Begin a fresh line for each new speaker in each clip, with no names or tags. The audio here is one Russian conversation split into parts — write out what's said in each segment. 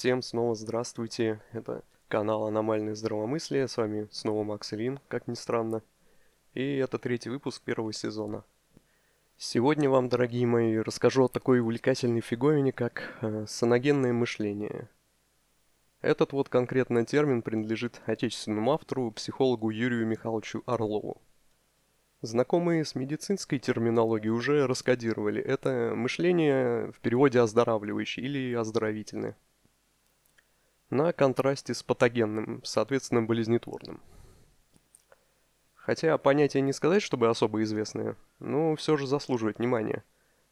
всем снова здравствуйте. Это канал Аномальное здравомыслие. С вами снова Макс Ильин, как ни странно. И это третий выпуск первого сезона. Сегодня вам, дорогие мои, расскажу о такой увлекательной фиговине, как э, саногенное мышление. Этот вот конкретно термин принадлежит отечественному автору, психологу Юрию Михайловичу Орлову. Знакомые с медицинской терминологией уже раскодировали. Это мышление в переводе оздоравливающее или оздоровительное. На контрасте с патогенным, соответственно, болезнетворным. Хотя понятие не сказать, чтобы особо известное, но все же заслуживает внимания.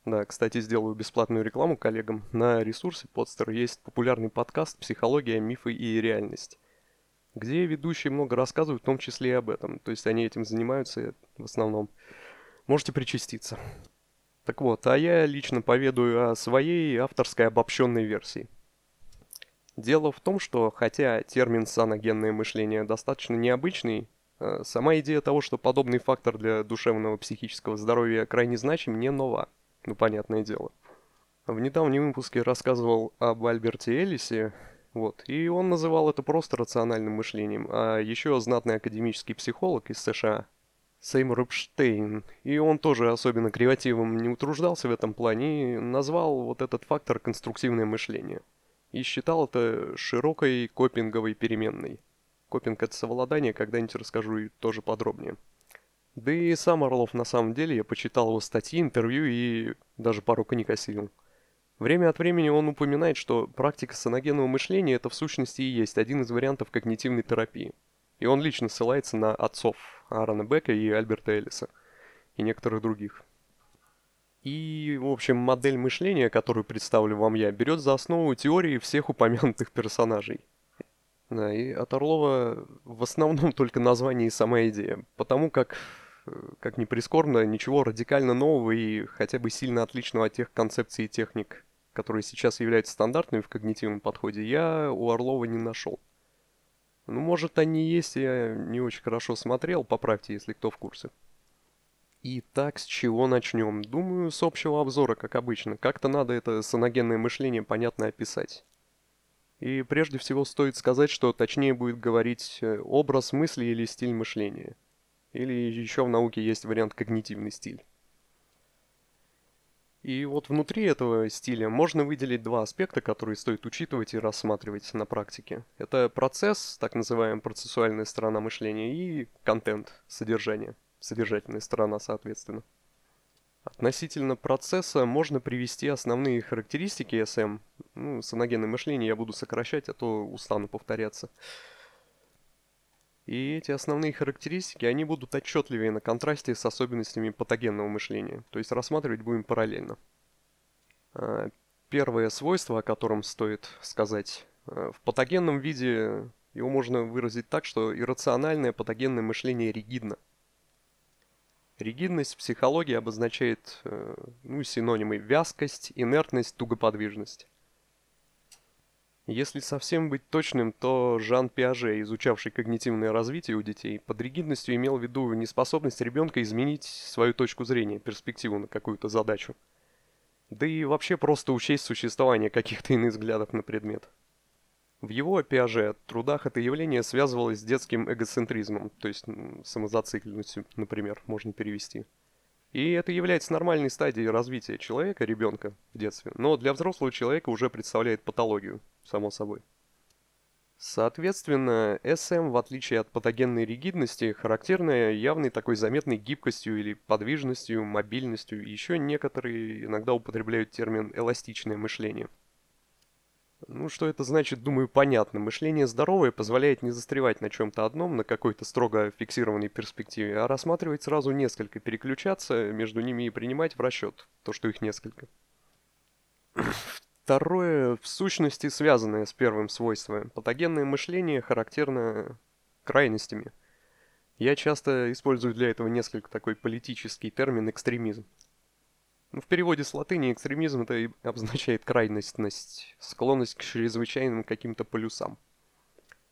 Да, кстати, сделаю бесплатную рекламу коллегам. На ресурсе Podster есть популярный подкаст «Психология, мифы и реальность», где ведущие много рассказывают, в том числе и об этом. То есть они этим занимаются в основном. Можете причаститься. Так вот, а я лично поведаю о своей авторской обобщенной версии. Дело в том, что хотя термин «саногенное мышление» достаточно необычный, э, сама идея того, что подобный фактор для душевного психического здоровья крайне значим, не нова. Ну, понятное дело. В недавнем выпуске рассказывал об Альберте Эллисе, вот, и он называл это просто рациональным мышлением, а еще знатный академический психолог из США, Сеймур Эпштейн, и он тоже особенно креативом не утруждался в этом плане и назвал вот этот фактор конструктивное мышление. И считал это широкой копинговой переменной. Копинг — это совладание, когда-нибудь расскажу и тоже подробнее. Да и сам Орлов на самом деле, я почитал его статьи, интервью и даже пару книг осилил. Время от времени он упоминает, что практика саногенного мышления это в сущности и есть один из вариантов когнитивной терапии. И он лично ссылается на отцов Аарона Бека и Альберта Эллиса и некоторых других. И, в общем, модель мышления, которую представлю вам я, берет за основу теории всех упомянутых персонажей. Да, и от Орлова в основном только название и сама идея, потому как как ни прискорбно, ничего радикально нового и хотя бы сильно отличного от тех концепций и техник, которые сейчас являются стандартными в когнитивном подходе, я у Орлова не нашел. Ну, может, они есть, я не очень хорошо смотрел, поправьте, если кто в курсе. Итак, с чего начнем? Думаю, с общего обзора, как обычно. Как-то надо это саногенное мышление понятно описать. И прежде всего стоит сказать, что точнее будет говорить э, образ мысли или стиль мышления – или еще в науке есть вариант когнитивный стиль. И вот внутри этого стиля можно выделить два аспекта, которые стоит учитывать и рассматривать на практике. Это процесс, так называемая процессуальная сторона мышления, и контент, содержание, содержательная сторона, соответственно. Относительно процесса можно привести основные характеристики СМ. Ну, саногенное мышление я буду сокращать, а то устану повторяться. И эти основные характеристики, они будут отчетливее на контрасте с особенностями патогенного мышления, то есть рассматривать будем параллельно. А, первое свойство, о котором стоит сказать, а, в патогенном виде его можно выразить так, что иррациональное патогенное мышление ригидно. Ригидность в психологии обозначает э, ну, синонимы вязкость, инертность, тугоподвижность. Если совсем быть точным, то Жан Пиаже, изучавший когнитивное развитие у детей, под ригидностью имел в виду неспособность ребенка изменить свою точку зрения, перспективу на какую-то задачу. Да и вообще просто учесть существование каких-то иных взглядов на предмет. В его Пиаже трудах это явление связывалось с детским эгоцентризмом, то есть самозацикленностью, например, можно перевести. И это является нормальной стадией развития человека, ребенка в детстве, но для взрослого человека уже представляет патологию, само собой. Соответственно, СМ, в отличие от патогенной ригидности, характерная явной такой заметной гибкостью или подвижностью, мобильностью. Еще некоторые иногда употребляют термин «эластичное мышление». Ну, что это значит, думаю, понятно. Мышление здоровое позволяет не застревать на чем-то одном, на какой-то строго фиксированной перспективе, а рассматривать сразу несколько, переключаться между ними и принимать в расчет то, что их несколько. Второе, в сущности, связанное с первым свойством. Патогенное мышление характерно крайностями. Я часто использую для этого несколько такой политический термин «экстремизм». Ну, в переводе с латыни экстремизм это обозначает крайностность, склонность к чрезвычайным каким-то полюсам.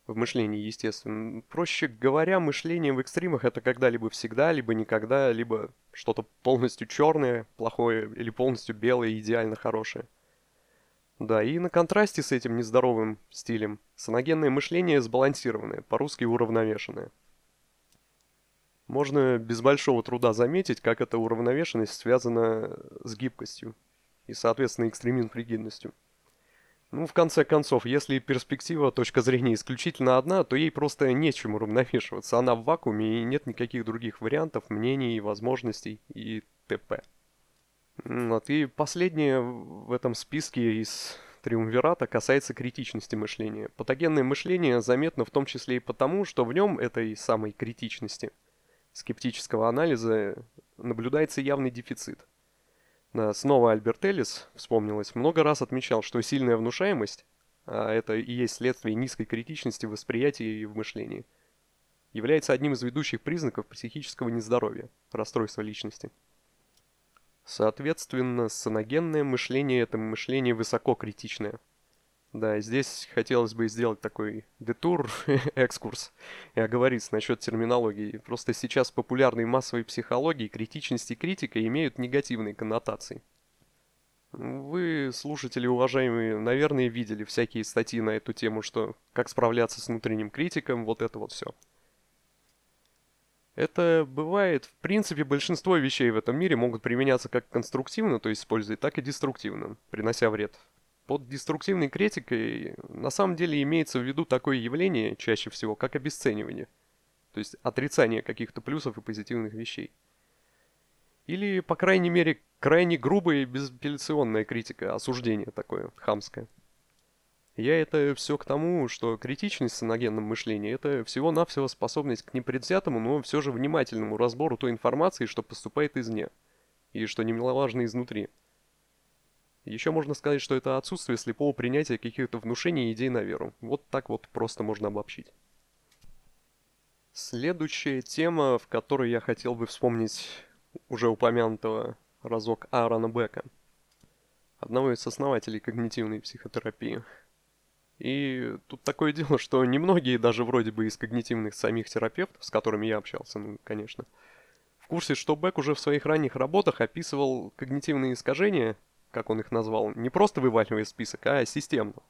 В мышлении, естественно. Проще говоря, мышление в экстримах это когда либо всегда, либо никогда, либо что-то полностью черное, плохое, или полностью белое, идеально хорошее. Да, и на контрасте с этим нездоровым стилем саногенное мышление сбалансированное, по-русски уравновешенное. Можно без большого труда заметить, как эта уравновешенность связана с гибкостью и, соответственно, экстремизм-фригидностью. Ну, в конце концов, если перспектива, точка зрения исключительно одна, то ей просто нечем уравновешиваться. Она в вакууме и нет никаких других вариантов, мнений, возможностей и т.п. Вот, и последнее в этом списке из Триумвирата касается критичности мышления. Патогенное мышление заметно в том числе и потому, что в нем этой самой критичности – скептического анализа наблюдается явный дефицит. Снова Альберт Эллис, вспомнилось, много раз отмечал, что сильная внушаемость, а это и есть следствие низкой критичности в восприятии и в мышлении, является одним из ведущих признаков психического нездоровья, расстройства личности. Соответственно, саногенное мышление – это мышление высококритичное – да, здесь хотелось бы сделать такой детур, экскурс и оговориться насчет терминологии. Просто сейчас в популярной массовой психологии критичность и критика имеют негативные коннотации. Вы, слушатели уважаемые, наверное, видели всякие статьи на эту тему, что как справляться с внутренним критиком, вот это вот все. Это бывает, в принципе, большинство вещей в этом мире могут применяться как конструктивно, то есть использовать, так и деструктивно, принося вред под деструктивной критикой на самом деле имеется в виду такое явление, чаще всего, как обесценивание. То есть отрицание каких-то плюсов и позитивных вещей. Или, по крайней мере, крайне грубая и безапелляционная критика, осуждение такое, хамское. Я это все к тому, что критичность в саногенном мышлении – это всего-навсего способность к непредвзятому, но все же внимательному разбору той информации, что поступает извне, и что немаловажно изнутри – еще можно сказать, что это отсутствие слепого принятия каких-то внушений и идей на веру. Вот так вот просто можно обобщить. Следующая тема, в которой я хотел бы вспомнить уже упомянутого разок Аарона Бека, одного из основателей когнитивной психотерапии. И тут такое дело, что немногие даже вроде бы из когнитивных самих терапевтов, с которыми я общался, ну, конечно, в курсе, что Бек уже в своих ранних работах описывал когнитивные искажения как он их назвал, не просто вываливая список, а системно.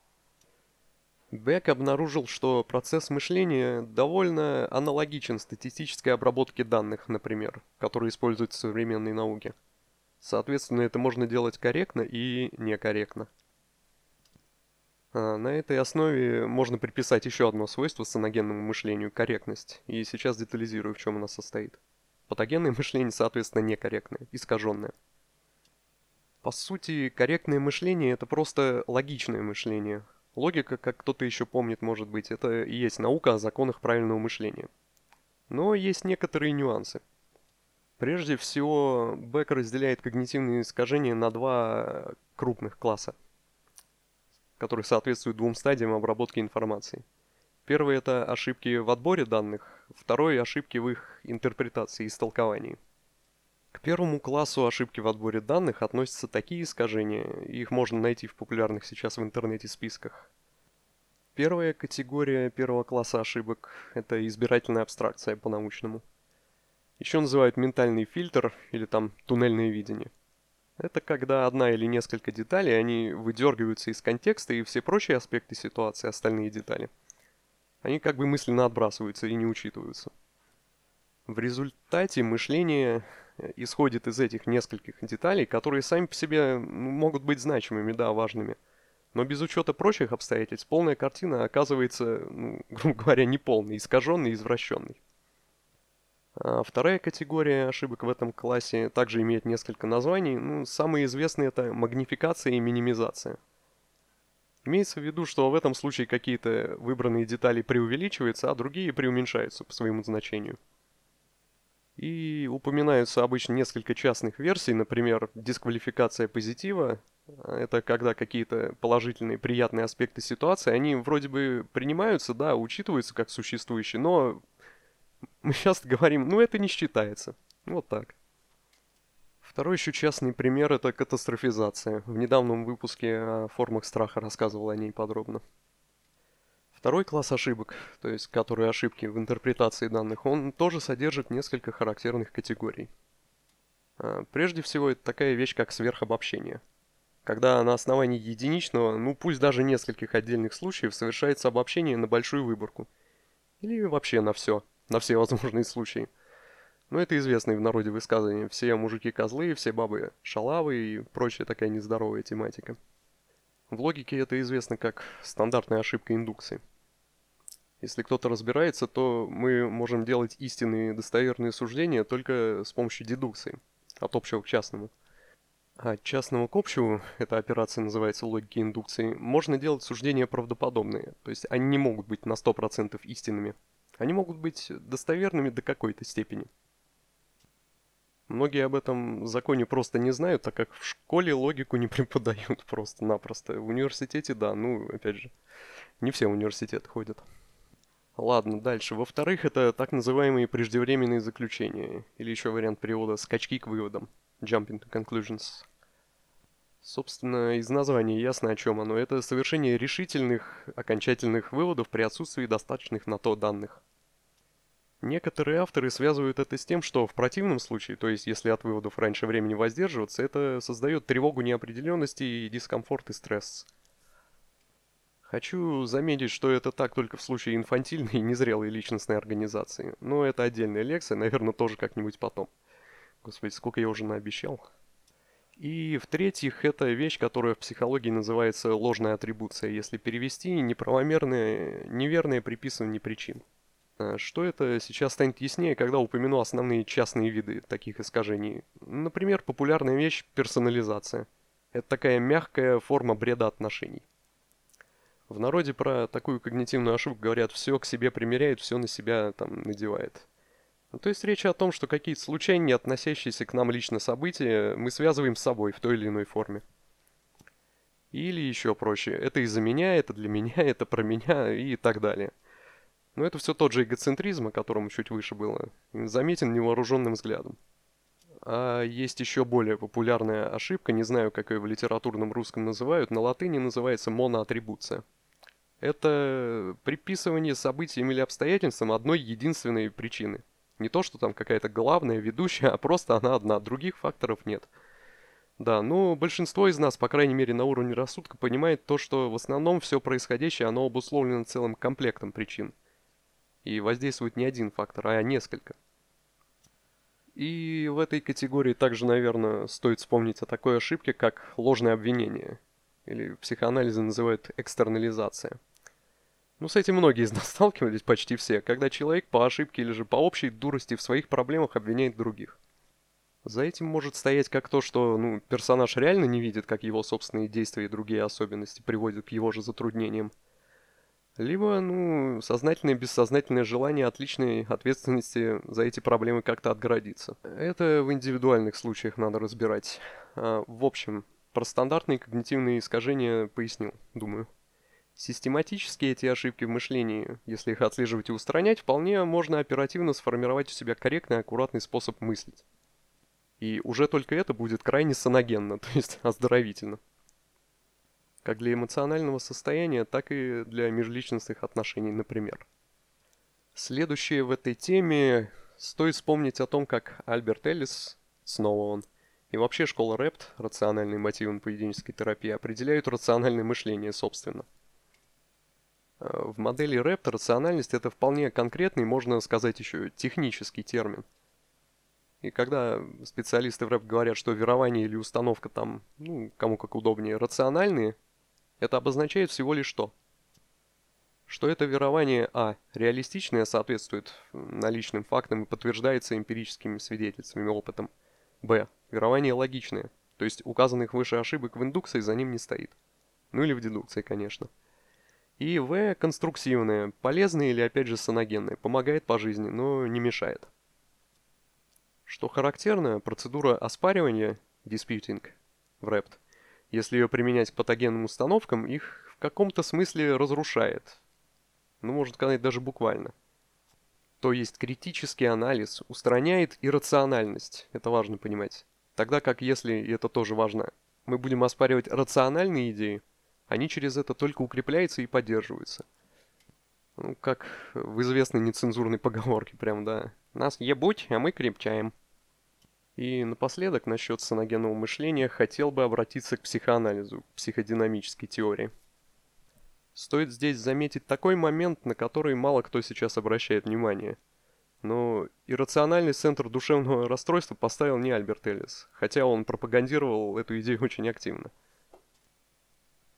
Бек обнаружил, что процесс мышления довольно аналогичен статистической обработке данных, например, которые используются в современной науке. Соответственно, это можно делать корректно и некорректно. А на этой основе можно приписать еще одно свойство саногенному мышлению – корректность, и сейчас детализирую, в чем она состоит. Патогенное мышление, соответственно, некорректное, искаженное. По сути, корректное мышление – это просто логичное мышление. Логика, как кто-то еще помнит, может быть, это и есть наука о законах правильного мышления. Но есть некоторые нюансы. Прежде всего, Бек разделяет когнитивные искажения на два крупных класса, которые соответствуют двум стадиям обработки информации. Первый – это ошибки в отборе данных, второй – ошибки в их интерпретации и истолковании. К первому классу ошибки в отборе данных относятся такие искажения, их можно найти в популярных сейчас в интернете списках. Первая категория первого класса ошибок – это избирательная абстракция по-научному. Еще называют ментальный фильтр или там туннельное видение. Это когда одна или несколько деталей, они выдергиваются из контекста, и все прочие аспекты ситуации, остальные детали, они как бы мысленно отбрасываются и не учитываются. В результате мышление исходит из этих нескольких деталей, которые сами по себе могут быть значимыми, да, важными. Но без учета прочих обстоятельств полная картина оказывается, ну, грубо говоря, неполной, искаженной извращенной. А вторая категория ошибок в этом классе также имеет несколько названий. Ну, самые известные это магнификация и минимизация. Имеется в виду, что в этом случае какие-то выбранные детали преувеличиваются, а другие преуменьшаются по своему значению. И упоминаются обычно несколько частных версий, например, дисквалификация позитива. Это когда какие-то положительные, приятные аспекты ситуации, они вроде бы принимаются, да, учитываются как существующие, но мы часто говорим, ну это не считается. Вот так. Второй еще частный пример – это катастрофизация. В недавнем выпуске о формах страха рассказывал о ней подробно. Второй класс ошибок, то есть которые ошибки в интерпретации данных, он тоже содержит несколько характерных категорий. А, прежде всего, это такая вещь, как сверхобобщение. когда на основании единичного, ну пусть даже нескольких отдельных случаев, совершается обобщение на большую выборку. Или вообще на все, на все возможные случаи. Ну это известное в народе высказывание «все мужики козлы, все бабы шалавы» и прочая такая нездоровая тематика. В логике это известно как стандартная ошибка индукции. Если кто-то разбирается, то мы можем делать истинные достоверные суждения только с помощью дедукции, от общего к частному. А от частного к общему, эта операция называется логикой индукции, можно делать суждения правдоподобные, то есть они не могут быть на 100% истинными. Они могут быть достоверными до какой-то степени. Многие об этом законе просто не знают, так как в школе логику не преподают просто-напросто. В университете, да, ну, опять же, не все университеты ходят. Ладно, дальше. Во-вторых, это так называемые преждевременные заключения, или еще вариант перевода «скачки к выводам» – «jumping to conclusions». Собственно, из названия ясно, о чем оно. Это совершение решительных, окончательных выводов при отсутствии достаточных на то данных. Некоторые авторы связывают это с тем, что в противном случае, то есть если от выводов раньше времени воздерживаться, это создает тревогу неопределенности и дискомфорт и стресс. Хочу заметить, что это так только в случае инфантильной и незрелой личностной организации. Но это отдельная лекция, наверное, тоже как-нибудь потом. Господи, сколько я уже наобещал. И в-третьих, это вещь, которая в психологии называется ложная атрибуция, если перевести неправомерное, неверное приписывание причин. А что это сейчас станет яснее, когда упомяну основные частные виды таких искажений. Например, популярная вещь – персонализация. Это такая мягкая форма бреда отношений. В народе про такую когнитивную ошибку говорят «все к себе примеряет, все на себя там надевает». Ну, то есть речь о том, что какие-то случайно относящиеся к нам лично события мы связываем с собой в той или иной форме. Или еще проще, это из-за меня, это для меня, это про меня и так далее. Но это все тот же эгоцентризм, о котором чуть выше было, заметен невооруженным взглядом. А есть еще более популярная ошибка, не знаю, как ее в литературном русском называют, на латыни называется моноатрибуция. Это приписывание событиям или обстоятельствам одной единственной причины. Не то, что там какая-то главная, ведущая, а просто она одна, других факторов нет. Да, но большинство из нас, по крайней мере на уровне рассудка, понимает то, что в основном все происходящее, оно обусловлено целым комплектом причин. И воздействует не один фактор, а несколько. И в этой категории также, наверное, стоит вспомнить о такой ошибке, как ложное обвинение. Или в психоанализе называют экстернализация. Ну, с этим многие из нас сталкивались, почти все, когда человек по ошибке или же по общей дурости в своих проблемах обвиняет других. За этим может стоять как то, что ну, персонаж реально не видит, как его собственные действия и другие особенности приводят к его же затруднениям. Либо, ну, сознательное и бессознательное желание от ответственности за эти проблемы как-то отгородиться. Это в индивидуальных случаях надо разбирать. А, в общем, про стандартные когнитивные искажения пояснил, думаю. Систематически эти ошибки в мышлении, если их отслеживать и устранять, вполне можно оперативно сформировать у себя корректный аккуратный способ мыслить. И уже только это будет крайне саногенно, то есть оздоровительно как для эмоционального состояния, так и для межличностных отношений, например. Следующее в этой теме стоит вспомнить о том, как Альберт Эллис, снова он, и вообще школа РЭПТ, рациональные мотивы поведенческой терапии, определяют рациональное мышление собственно. Э, в модели РЭПТ рациональность это вполне конкретный, можно сказать еще технический термин. И когда специалисты в рэп говорят, что верование или установка там, ну, кому как удобнее, рациональные, это обозначает всего лишь что? Что это верование А. Реалистичное соответствует наличным фактам и подтверждается эмпирическими свидетельствами и опытом. Б. Верование логичное, то есть указанных выше ошибок в индукции за ним не стоит. Ну или в дедукции, конечно. И В. Конструктивное, полезное или опять же саногенное, помогает по жизни, но не мешает. Что характерно, процедура оспаривания, disputing, в REPT, если ее применять к патогенным установкам, их в каком-то смысле разрушает. Ну, можно сказать, даже буквально. То есть критический анализ устраняет иррациональность, это важно понимать. Тогда как если, и это тоже важно, мы будем оспаривать рациональные идеи, они через это только укрепляются и поддерживаются. Ну, как в известной нецензурной поговорке прям, да. Нас ебуть, а мы крепчаем. И напоследок, насчет саногенного мышления, хотел бы обратиться к психоанализу, к психодинамической теории. Стоит здесь заметить такой момент, на который мало кто сейчас обращает внимание. Но иррациональный центр душевного расстройства поставил не Альберт Эллис, хотя он пропагандировал эту идею очень активно.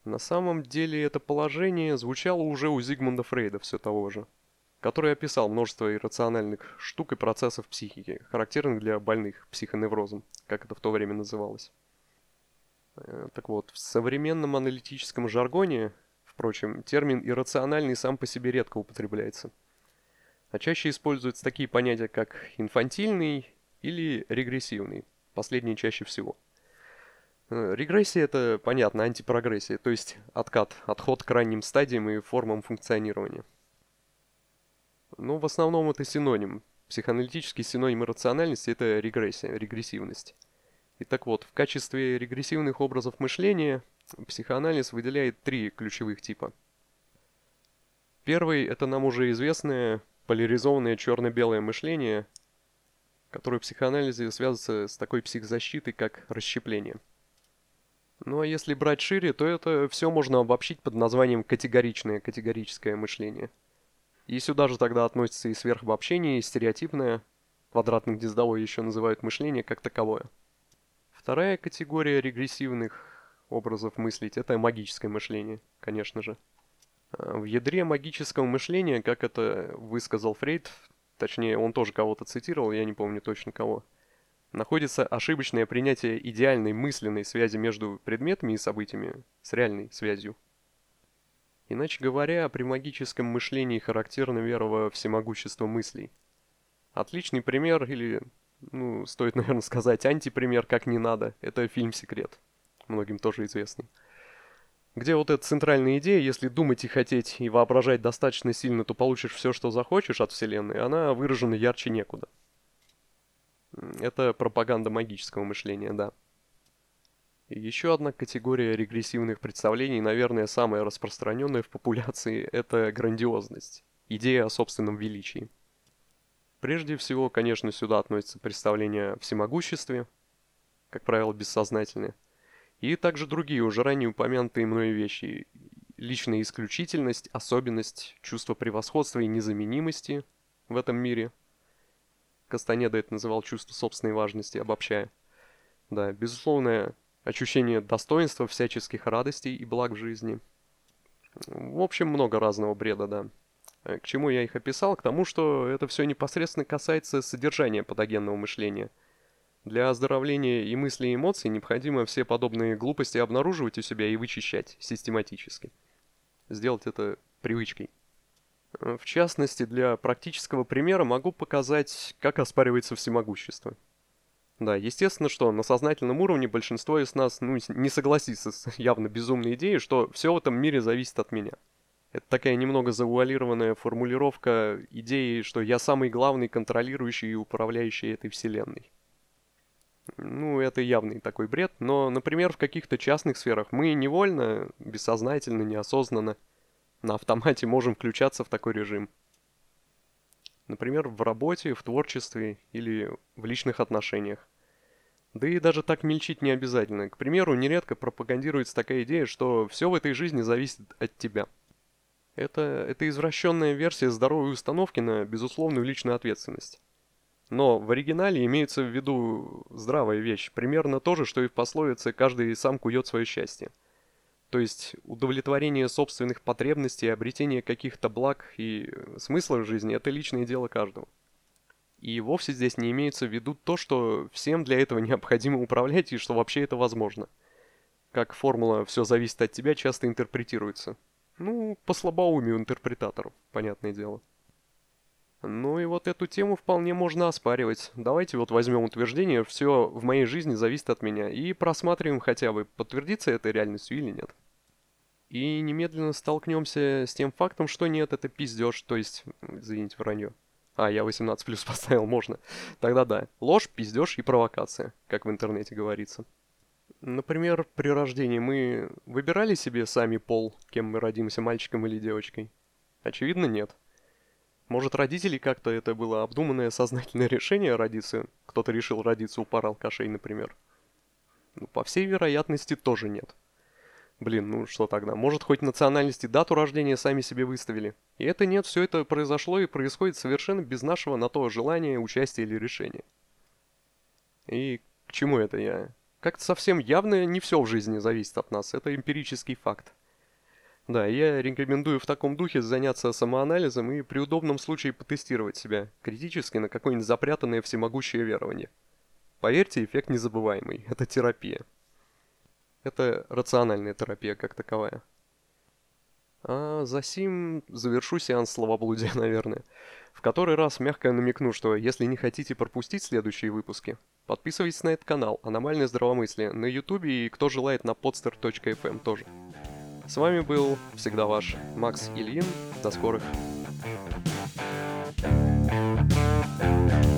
На самом деле это положение звучало уже у Зигмунда Фрейда все того же – который описал множество иррациональных штук и процессов психики, характерных для больных психоневрозом, как это в то время называлось. Э, так вот, в современном аналитическом жаргоне, впрочем, термин «иррациональный» сам по себе редко употребляется. А чаще используются такие понятия, как инфантильный или регрессивный, последние чаще всего. Э, регрессия – это, понятно, антипрогрессия, то есть откат, отход к ранним стадиям и формам функционирования – ну, в основном это синоним. Психоаналитический синоним рациональности – это регрессия, регрессивность. И так вот, в качестве регрессивных образов мышления психоанализ выделяет три ключевых типа. Первый – это нам уже известное поляризованное черно-белое мышление, которое в психоанализе связывается с такой психзащитой, как расщепление. Ну а если брать шире, то это все можно обобщить под названием категоричное, категорическое мышление – и сюда же тогда относится и сверхобобщение, и стереотипное, квадратно-гнездовое еще называют мышление как таковое. Вторая категория регрессивных образов мыслить – это магическое мышление, конечно же. А, в ядре магического мышления, как это высказал Фрейд, точнее, он тоже кого-то цитировал, я не помню точно кого, находится ошибочное принятие идеальной мысленной связи между предметами и событиями с реальной связью. Иначе говоря, при магическом мышлении характерна вера во всемогущество мыслей. Отличный пример, или, ну, стоит, наверное, сказать, антипример, как не надо, это фильм «Секрет», многим тоже известный. Где вот эта центральная идея, если думать и хотеть, и воображать достаточно сильно, то получишь все, что захочешь от Вселенной, она выражена ярче некуда. Это пропаганда магического мышления, да. Еще одна категория регрессивных представлений, наверное, самая распространенная в популяции, это грандиозность, идея о собственном величии. Прежде всего, конечно, сюда относятся представления о всемогуществе, как правило, бессознательные, и также другие уже ранее упомянутые мной вещи. Личная исключительность, особенность, чувство превосходства и незаменимости в этом мире. Кастанеда это называл чувство собственной важности, обобщая. Да, безусловная ощущение достоинства, всяческих радостей и благ в жизни. В общем, много разного бреда, да. Э, к чему я их описал? К тому, что это все непосредственно касается содержания патогенного мышления. Для оздоровления и мыслей и эмоций необходимо все подобные глупости обнаруживать у себя и вычищать систематически. Сделать это привычкой. Э, в частности, для практического примера могу показать, как оспаривается всемогущество. Да, естественно, что на сознательном уровне большинство из нас ну, не согласится с явно безумной идеей, что все в этом мире зависит от меня. Это такая немного завуалированная формулировка идеи, что я самый главный контролирующий и управляющий этой вселенной. Ну, это явный такой бред, но, например, в каких-то частных сферах мы невольно, бессознательно, неосознанно, на автомате можем включаться в такой режим. Например, в работе, в творчестве или в личных отношениях. Да и даже так мельчить не обязательно. К примеру, нередко пропагандируется такая идея, что все в этой жизни зависит от тебя. Это, это извращенная версия здоровой установки на безусловную личную ответственность. Но в оригинале имеется в виду здравая вещь, примерно то же, что и в пословице «каждый сам кует свое счастье». То есть удовлетворение собственных потребностей, обретение каких-то благ и смысла в жизни – это личное дело каждого. И вовсе здесь не имеется в виду то, что всем для этого необходимо управлять и что вообще это возможно. Как формула «все зависит от тебя» часто интерпретируется. Ну, по слабоумию интерпретатору, понятное дело. Ну и вот эту тему вполне можно оспаривать. Давайте вот возьмем утверждение «все в моей жизни зависит от меня» и просматриваем хотя бы, подтвердится это реальностью или нет. И немедленно столкнемся с тем фактом, что нет, это пиздеж, то есть, извините, вранье. А, я 18 плюс поставил, можно. Тогда да. Ложь, пиздеж и провокация, как в интернете говорится. Например, при рождении мы выбирали себе сами пол, кем мы родимся, мальчиком или девочкой? Очевидно, нет. Может, родители как-то это было обдуманное сознательное решение родиться? Кто-то решил родиться у пары алкашей, например. Ну, по всей вероятности, тоже нет. Блин, ну что тогда? Может, хоть национальности дату рождения сами себе выставили? И это нет, все это произошло и происходит совершенно без нашего на то желания, участия или решения. И к чему это я? Как-то совсем явно не все в жизни зависит от нас, это эмпирический факт. Да, я рекомендую в таком духе заняться самоанализом и при удобном случае потестировать себя критически на какое-нибудь запрятанное всемогущее верование. Поверьте, эффект незабываемый. Это терапия. Это рациональная терапия как таковая. А за сим завершу сеанс словоблудия, наверное. В который раз мягко намекну, что если не хотите пропустить следующие выпуски, подписывайтесь на этот канал «Аномальное здравомыслие» на ютубе и кто желает на podster.fm тоже. С вами был всегда ваш Макс Ильин. До скорых. thank you